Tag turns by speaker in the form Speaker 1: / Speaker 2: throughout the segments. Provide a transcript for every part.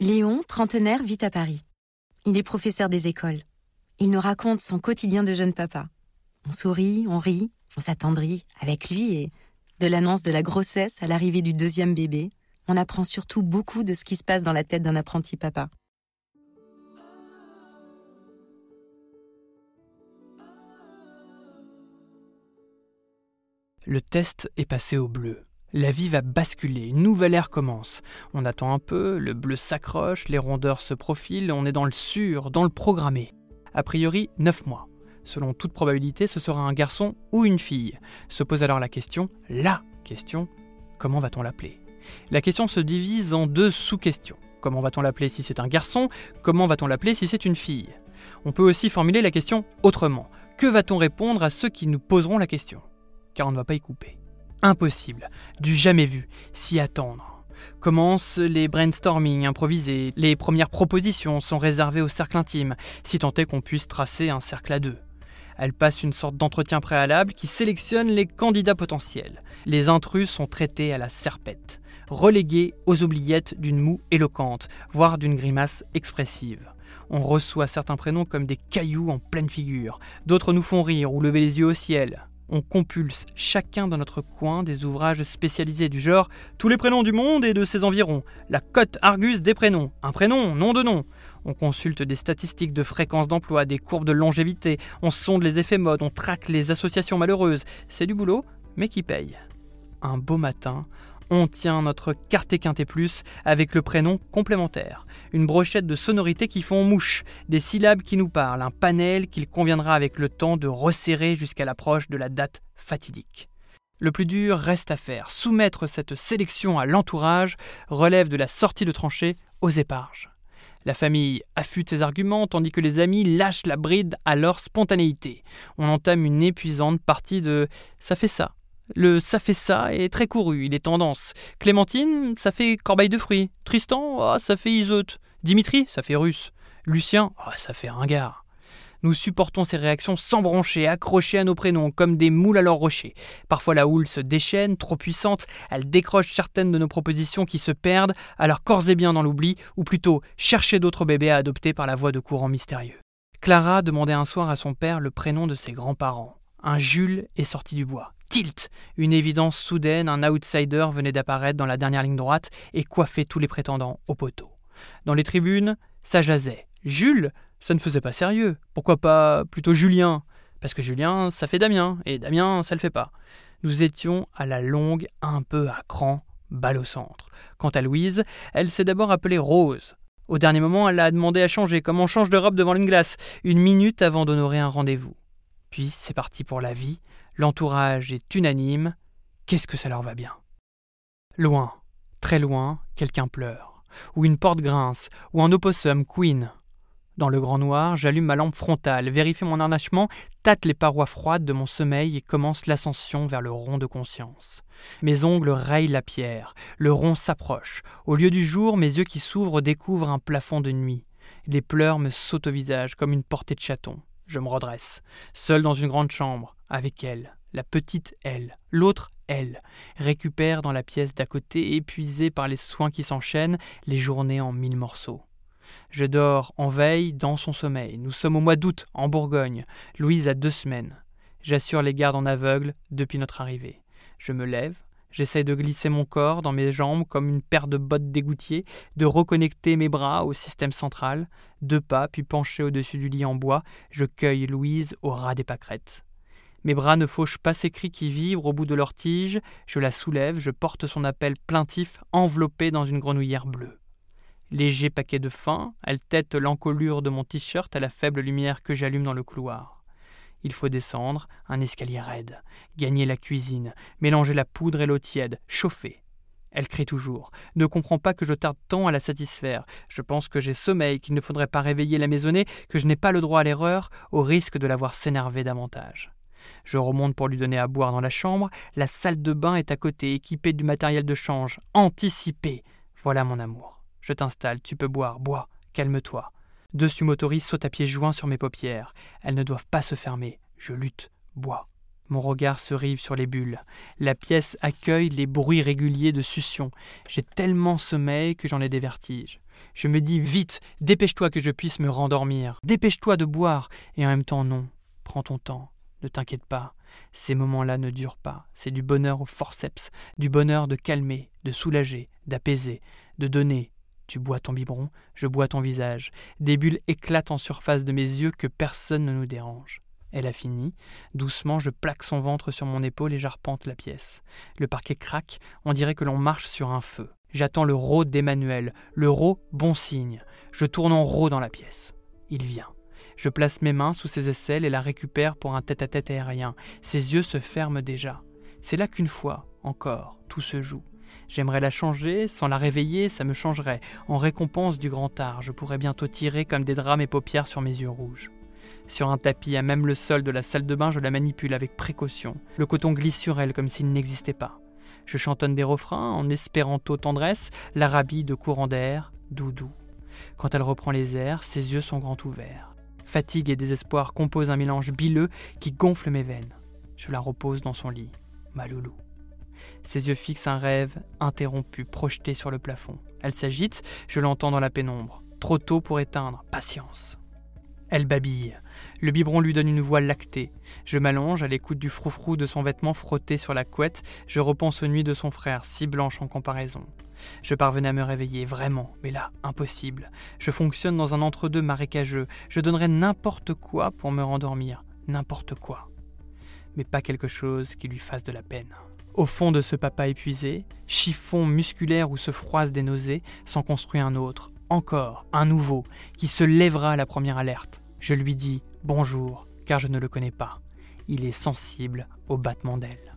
Speaker 1: Léon, trentenaire, vit à Paris. Il est professeur des écoles. Il nous raconte son quotidien de jeune papa. On sourit, on rit, on s'attendrit avec lui et, de l'annonce de la grossesse à l'arrivée du deuxième bébé, on apprend surtout beaucoup de ce qui se passe dans la tête d'un apprenti papa.
Speaker 2: Le test est passé au bleu. La vie va basculer, une nouvelle ère commence. On attend un peu, le bleu s'accroche, les rondeurs se profilent, on est dans le sûr, dans le programmé. A priori, 9 mois. Selon toute probabilité, ce sera un garçon ou une fille. Se pose alors la question, la question, comment va-t-on l'appeler? La question se divise en deux sous-questions. Comment va-t-on l'appeler si c'est un garçon? Comment va-t-on l'appeler si c'est une fille? On peut aussi formuler la question autrement. Que va-t-on répondre à ceux qui nous poseront la question? Car on ne va pas y couper. Impossible, du jamais vu, s'y attendre. Commencent les brainstorming improvisés, les premières propositions sont réservées au cercle intime, si tant est qu'on puisse tracer un cercle à deux. Elle passe une sorte d'entretien préalable qui sélectionne les candidats potentiels. Les intrus sont traités à la serpette, relégués aux oubliettes d'une moue éloquente, voire d'une grimace expressive. On reçoit certains prénoms comme des cailloux en pleine figure, d'autres nous font rire ou lever les yeux au ciel on compulse chacun dans notre coin des ouvrages spécialisés du genre Tous les prénoms du monde et de ses environs, la cote Argus des prénoms, un prénom, nom de nom. On consulte des statistiques de fréquence d'emploi, des courbes de longévité, on sonde les effets modes, on traque les associations malheureuses. C'est du boulot, mais qui paye. Un beau matin, on tient notre carte quintet plus avec le prénom complémentaire, une brochette de sonorités qui font mouche, des syllabes qui nous parlent, un panel qu'il conviendra avec le temps de resserrer jusqu'à l'approche de la date fatidique. Le plus dur reste à faire, soumettre cette sélection à l'entourage relève de la sortie de tranchée aux éparges. La famille affûte ses arguments tandis que les amis lâchent la bride à leur spontanéité. On entame une épuisante partie de ça fait ça, le ça fait ça est très couru, il est tendance. Clémentine, ça fait corbeille de fruits. Tristan, oh, ça fait isote. Dimitri, ça fait russe. Lucien, oh, ça fait ringard. Nous supportons ces réactions sans broncher, accrochées à nos prénoms, comme des moules à leur rocher. Parfois la houle se déchaîne, trop puissante, elle décroche certaines de nos propositions qui se perdent, alors corps et bien dans l'oubli, ou plutôt chercher d'autres bébés à adopter par la voie de courant mystérieux. Clara demandait un soir à son père le prénom de ses grands-parents. Un Jules est sorti du bois tilt. Une évidence soudaine, un outsider venait d'apparaître dans la dernière ligne droite et coiffait tous les prétendants au poteau. Dans les tribunes, ça jasait. Jules, ça ne faisait pas sérieux. Pourquoi pas plutôt Julien? Parce que Julien, ça fait Damien, et Damien, ça le fait pas. Nous étions à la longue un peu à cran, balle au centre. Quant à Louise, elle s'est d'abord appelée Rose. Au dernier moment, elle a demandé à changer, comme on change de robe devant une glace, une minute avant d'honorer un rendez-vous. Puis c'est parti pour la vie, L'entourage est unanime. Qu'est-ce que ça leur va bien? Loin, très loin, quelqu'un pleure, ou une porte grince, ou un opossum queen. Dans le grand noir, j'allume ma lampe frontale, vérifie mon harnachement, tâte les parois froides de mon sommeil et commence l'ascension vers le rond de conscience. Mes ongles rayent la pierre, le rond s'approche. Au lieu du jour, mes yeux qui s'ouvrent découvrent un plafond de nuit. Les pleurs me sautent au visage comme une portée de chaton. Je me redresse, seul dans une grande chambre, avec elle, la petite elle, l'autre elle, récupère dans la pièce d'à côté, épuisée par les soins qui s'enchaînent, les journées en mille morceaux. Je dors en veille dans son sommeil. Nous sommes au mois d'août, en Bourgogne. Louise a deux semaines. J'assure les gardes en aveugle depuis notre arrivée. Je me lève, J'essaie de glisser mon corps dans mes jambes comme une paire de bottes d'égoutier, de reconnecter mes bras au système central. Deux pas, puis penché au-dessus du lit en bois, je cueille Louise au ras des pâquerettes. Mes bras ne fauchent pas ses cris qui vibrent au bout de leur tige, je la soulève, je porte son appel plaintif enveloppé dans une grenouillère bleue. Léger paquet de faim, elle tête l'encolure de mon t-shirt à la faible lumière que j'allume dans le couloir. Il faut descendre, un escalier raide, gagner la cuisine, mélanger la poudre et l'eau tiède, chauffer. Elle crie toujours, ne comprend pas que je tarde tant à la satisfaire. Je pense que j'ai sommeil, qu'il ne faudrait pas réveiller la maisonnée, que je n'ai pas le droit à l'erreur, au risque de la voir s'énerver davantage. Je remonte pour lui donner à boire dans la chambre. La salle de bain est à côté, équipée du matériel de change. Anticipé. Voilà mon amour. Je t'installe, tu peux boire, bois, calme-toi. Dessus motorise saute à pieds joints sur mes paupières. Elles ne doivent pas se fermer. Je lutte, bois. Mon regard se rive sur les bulles. La pièce accueille les bruits réguliers de succion. J'ai tellement sommeil que j'en ai des vertiges. Je me dis vite, dépêche-toi que je puisse me rendormir. Dépêche-toi de boire. Et en même temps, non. Prends ton temps. Ne t'inquiète pas. Ces moments-là ne durent pas. C'est du bonheur au forceps, du bonheur de calmer, de soulager, d'apaiser, de donner. Tu bois ton biberon, je bois ton visage. Des bulles éclatent en surface de mes yeux que personne ne nous dérange. Elle a fini. Doucement, je plaque son ventre sur mon épaule et j'arpente la pièce. Le parquet craque, on dirait que l'on marche sur un feu. J'attends le rot d'Emmanuel. Le rot, bon signe. Je tourne en rot dans la pièce. Il vient. Je place mes mains sous ses aisselles et la récupère pour un tête-à-tête aérien. Ses yeux se ferment déjà. C'est là qu'une fois, encore, tout se joue. J'aimerais la changer, sans la réveiller, ça me changerait. En récompense du grand art, je pourrais bientôt tirer comme des draps mes paupières sur mes yeux rouges. Sur un tapis, à même le sol de la salle de bain, je la manipule avec précaution. Le coton glisse sur elle comme s'il n'existait pas. Je chantonne des refrains en espéranto tendresse, l'arabie de courant d'air, doudou. Quand elle reprend les airs, ses yeux sont grands ouverts. Fatigue et désespoir composent un mélange bileux qui gonfle mes veines. Je la repose dans son lit, ma loulou. Ses yeux fixent un rêve interrompu, projeté sur le plafond. Elle s'agite, je l'entends dans la pénombre. Trop tôt pour éteindre, patience. Elle babille. Le biberon lui donne une voix lactée. Je m'allonge à l'écoute du froufrou de son vêtement frotté sur la couette. Je repense aux nuits de son frère, si blanches en comparaison. Je parvenais à me réveiller, vraiment, mais là, impossible. Je fonctionne dans un entre-deux marécageux. Je donnerais n'importe quoi pour me rendormir. N'importe quoi. Mais pas quelque chose qui lui fasse de la peine. Au fond de ce papa épuisé, chiffon musculaire où se froissent des nausées, s'en construit un autre, encore, un nouveau, qui se lèvera à la première alerte. Je lui dis bonjour, car je ne le connais pas. Il est sensible au battement d'ailes.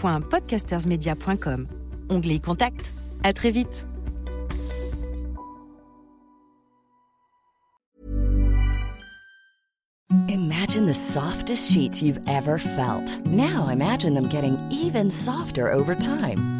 Speaker 1: www.podcastersmedia.com. Onglet Contact. À très vite.
Speaker 3: Imagine the softest sheets you've ever felt. Now imagine them getting even softer over time.